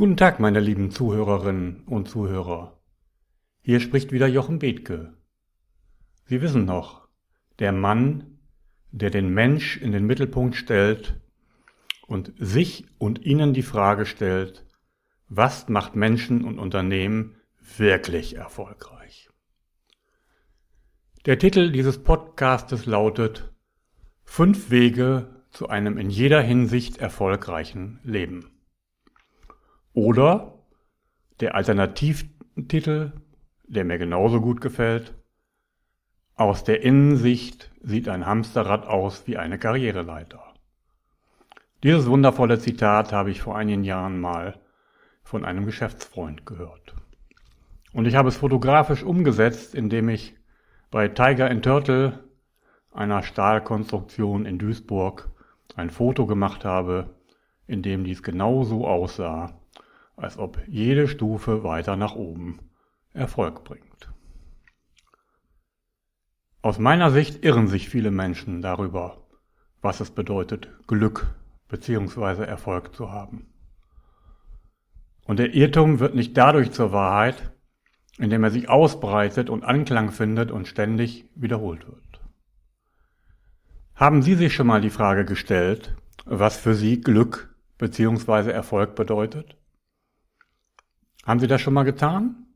Guten Tag, meine lieben Zuhörerinnen und Zuhörer. Hier spricht wieder Jochen Bethke. Sie wissen noch, der Mann, der den Mensch in den Mittelpunkt stellt und sich und ihnen die Frage stellt, was macht Menschen und Unternehmen wirklich erfolgreich? Der Titel dieses Podcastes lautet Fünf Wege zu einem in jeder Hinsicht erfolgreichen Leben. Oder der Alternativtitel, der mir genauso gut gefällt, aus der Innensicht sieht ein Hamsterrad aus wie eine Karriereleiter. Dieses wundervolle Zitat habe ich vor einigen Jahren mal von einem Geschäftsfreund gehört. Und ich habe es fotografisch umgesetzt, indem ich bei Tiger and Turtle, einer Stahlkonstruktion in Duisburg, ein Foto gemacht habe, in dem dies genau so aussah, als ob jede Stufe weiter nach oben Erfolg bringt. Aus meiner Sicht irren sich viele Menschen darüber, was es bedeutet, Glück bzw. Erfolg zu haben. Und der Irrtum wird nicht dadurch zur Wahrheit, indem er sich ausbreitet und Anklang findet und ständig wiederholt wird. Haben Sie sich schon mal die Frage gestellt, was für Sie Glück bzw. Erfolg bedeutet? Haben Sie das schon mal getan?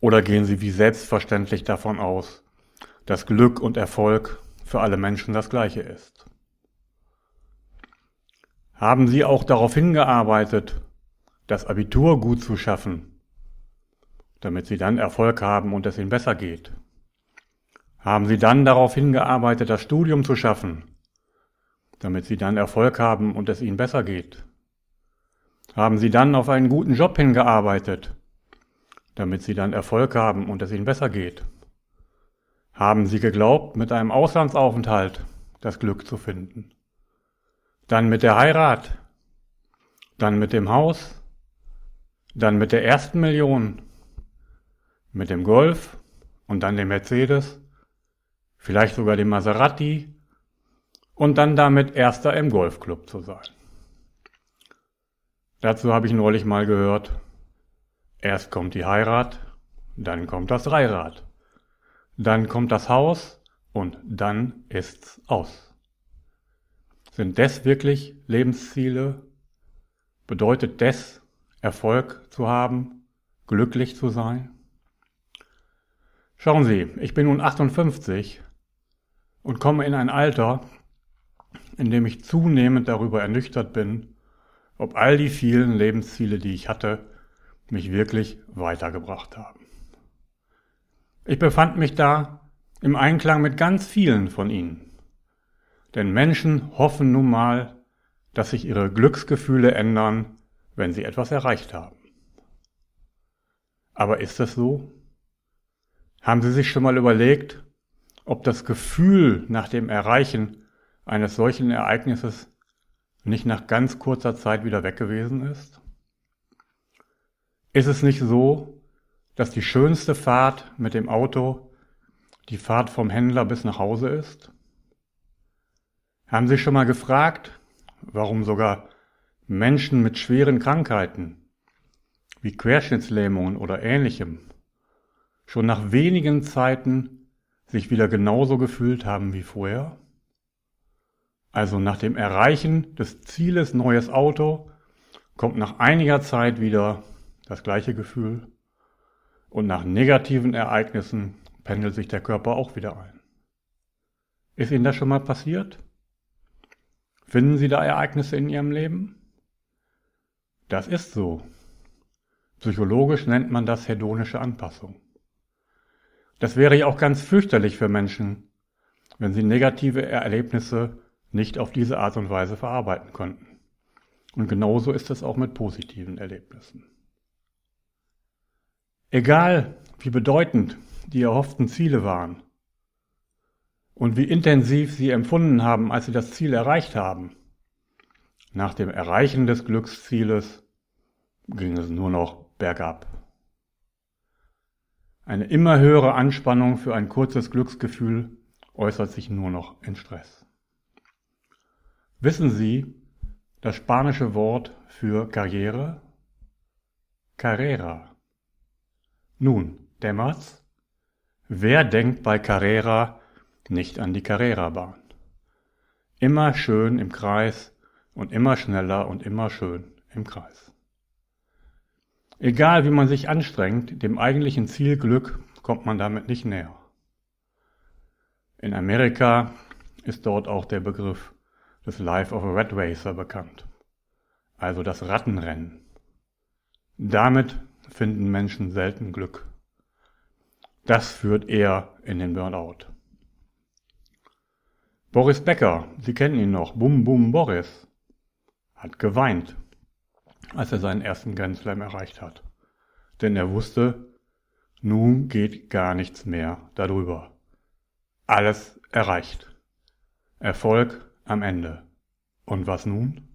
Oder gehen Sie wie selbstverständlich davon aus, dass Glück und Erfolg für alle Menschen das gleiche ist? Haben Sie auch darauf hingearbeitet, das Abitur gut zu schaffen, damit Sie dann Erfolg haben und es Ihnen besser geht? Haben Sie dann darauf hingearbeitet, das Studium zu schaffen, damit Sie dann Erfolg haben und es Ihnen besser geht? Haben Sie dann auf einen guten Job hingearbeitet, damit Sie dann Erfolg haben und es Ihnen besser geht? Haben Sie geglaubt, mit einem Auslandsaufenthalt das Glück zu finden? Dann mit der Heirat, dann mit dem Haus, dann mit der ersten Million, mit dem Golf und dann dem Mercedes, vielleicht sogar dem Maserati und dann damit Erster im Golfclub zu sein. Dazu habe ich neulich mal gehört, erst kommt die Heirat, dann kommt das Dreirad, dann kommt das Haus und dann ist's aus. Sind das wirklich Lebensziele? Bedeutet das Erfolg zu haben, glücklich zu sein? Schauen Sie, ich bin nun 58 und komme in ein Alter, in dem ich zunehmend darüber ernüchtert bin, ob all die vielen Lebensziele, die ich hatte, mich wirklich weitergebracht haben. Ich befand mich da im Einklang mit ganz vielen von ihnen. Denn Menschen hoffen nun mal, dass sich ihre Glücksgefühle ändern, wenn sie etwas erreicht haben. Aber ist es so? Haben Sie sich schon mal überlegt, ob das Gefühl nach dem Erreichen eines solchen Ereignisses nicht nach ganz kurzer Zeit wieder weg gewesen ist? Ist es nicht so, dass die schönste Fahrt mit dem Auto die Fahrt vom Händler bis nach Hause ist? Haben Sie schon mal gefragt, warum sogar Menschen mit schweren Krankheiten wie Querschnittslähmungen oder ähnlichem schon nach wenigen Zeiten sich wieder genauso gefühlt haben wie vorher? Also nach dem Erreichen des Zieles neues Auto kommt nach einiger Zeit wieder das gleiche Gefühl und nach negativen Ereignissen pendelt sich der Körper auch wieder ein. Ist Ihnen das schon mal passiert? Finden Sie da Ereignisse in Ihrem Leben? Das ist so. Psychologisch nennt man das hedonische Anpassung. Das wäre ja auch ganz fürchterlich für Menschen, wenn sie negative Erlebnisse nicht auf diese Art und Weise verarbeiten konnten. Und genauso ist es auch mit positiven Erlebnissen. Egal, wie bedeutend die erhofften Ziele waren und wie intensiv sie empfunden haben, als sie das Ziel erreicht haben, nach dem Erreichen des Glückszieles ging es nur noch bergab. Eine immer höhere Anspannung für ein kurzes Glücksgefühl äußert sich nur noch in Stress. Wissen Sie, das spanische Wort für Karriere? Carrera. Nun, dämmert's? Wer denkt bei Carrera nicht an die Carrera-Bahn? Immer schön im Kreis und immer schneller und immer schön im Kreis. Egal wie man sich anstrengt, dem eigentlichen Ziel Glück kommt man damit nicht näher. In Amerika ist dort auch der Begriff des Life of a Red Racer bekannt, also das Rattenrennen. Damit finden Menschen selten Glück. Das führt eher in den Burnout. Boris Becker, Sie kennen ihn noch, Bum Bum Boris, hat geweint, als er seinen ersten Grand Slam erreicht hat. Denn er wusste, nun geht gar nichts mehr darüber. Alles erreicht. Erfolg am Ende. Und was nun?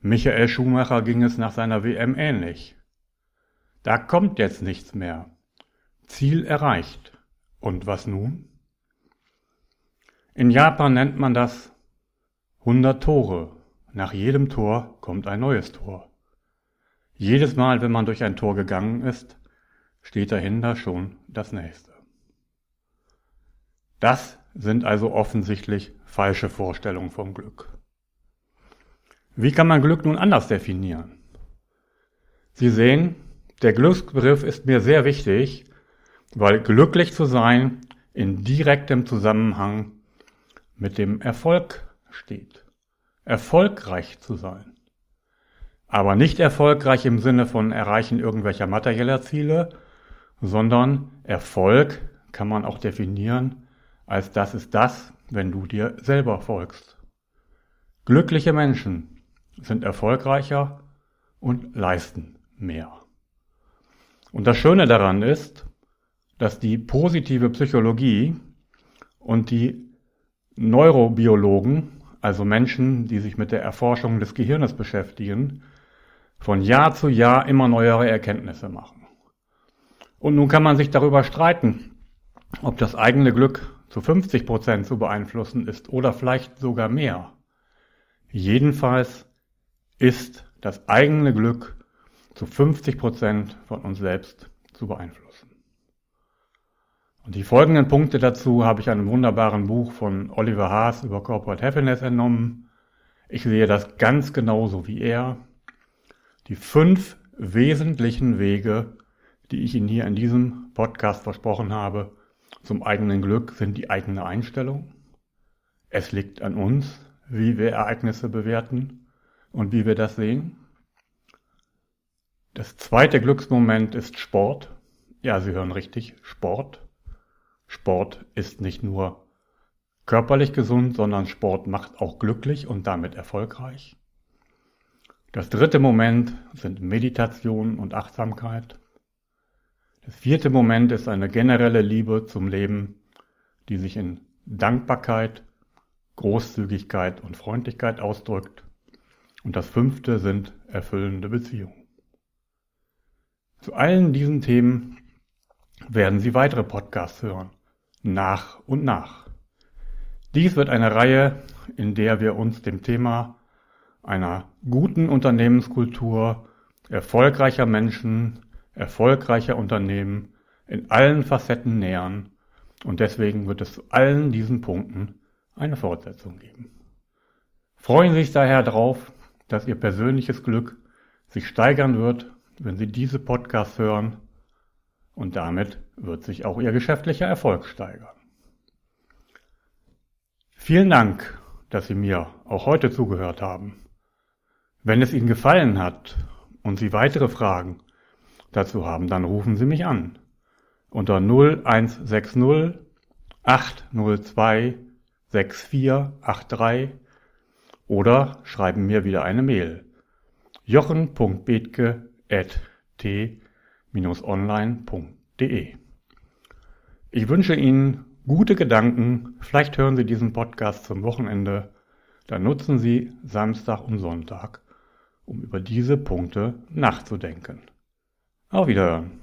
Michael Schumacher ging es nach seiner WM ähnlich. Da kommt jetzt nichts mehr. Ziel erreicht. Und was nun? In Japan nennt man das 100 Tore. Nach jedem Tor kommt ein neues Tor. Jedes Mal, wenn man durch ein Tor gegangen ist, steht dahinter schon das nächste. Das sind also offensichtlich falsche Vorstellungen vom Glück. Wie kann man Glück nun anders definieren? Sie sehen, der Glücksbegriff ist mir sehr wichtig, weil glücklich zu sein in direktem Zusammenhang mit dem Erfolg steht. Erfolgreich zu sein. Aber nicht erfolgreich im Sinne von Erreichen irgendwelcher materieller Ziele, sondern Erfolg kann man auch definieren als das ist das, wenn du dir selber folgst. Glückliche Menschen sind erfolgreicher und leisten mehr. Und das Schöne daran ist, dass die positive Psychologie und die Neurobiologen, also Menschen, die sich mit der Erforschung des Gehirnes beschäftigen, von Jahr zu Jahr immer neuere Erkenntnisse machen. Und nun kann man sich darüber streiten, ob das eigene Glück zu 50 Prozent zu beeinflussen ist oder vielleicht sogar mehr. Jedenfalls ist das eigene Glück zu 50 Prozent von uns selbst zu beeinflussen. Und die folgenden Punkte dazu habe ich einem wunderbaren Buch von Oliver Haas über Corporate Happiness entnommen. Ich sehe das ganz genauso wie er. Die fünf wesentlichen Wege, die ich Ihnen hier in diesem Podcast versprochen habe, zum eigenen Glück sind die eigene Einstellung. Es liegt an uns, wie wir Ereignisse bewerten und wie wir das sehen. Das zweite Glücksmoment ist Sport. Ja, Sie hören richtig, Sport. Sport ist nicht nur körperlich gesund, sondern Sport macht auch glücklich und damit erfolgreich. Das dritte Moment sind Meditation und Achtsamkeit. Das vierte Moment ist eine generelle Liebe zum Leben, die sich in Dankbarkeit, Großzügigkeit und Freundlichkeit ausdrückt. Und das fünfte sind erfüllende Beziehungen. Zu allen diesen Themen werden Sie weitere Podcasts hören, nach und nach. Dies wird eine Reihe, in der wir uns dem Thema einer guten Unternehmenskultur, erfolgreicher Menschen, erfolgreicher Unternehmen in allen Facetten nähern und deswegen wird es zu allen diesen Punkten eine Fortsetzung geben. Freuen Sie sich daher darauf, dass Ihr persönliches Glück sich steigern wird, wenn Sie diese Podcasts hören und damit wird sich auch Ihr geschäftlicher Erfolg steigern. Vielen Dank, dass Sie mir auch heute zugehört haben. Wenn es Ihnen gefallen hat und Sie weitere Fragen dazu haben, dann rufen Sie mich an. Unter 0160 802 6483 oder schreiben mir wieder eine Mail. jochen.bethke.t-online.de Ich wünsche Ihnen gute Gedanken. Vielleicht hören Sie diesen Podcast zum Wochenende. Dann nutzen Sie Samstag und Sonntag, um über diese Punkte nachzudenken. Auf Wiederhören.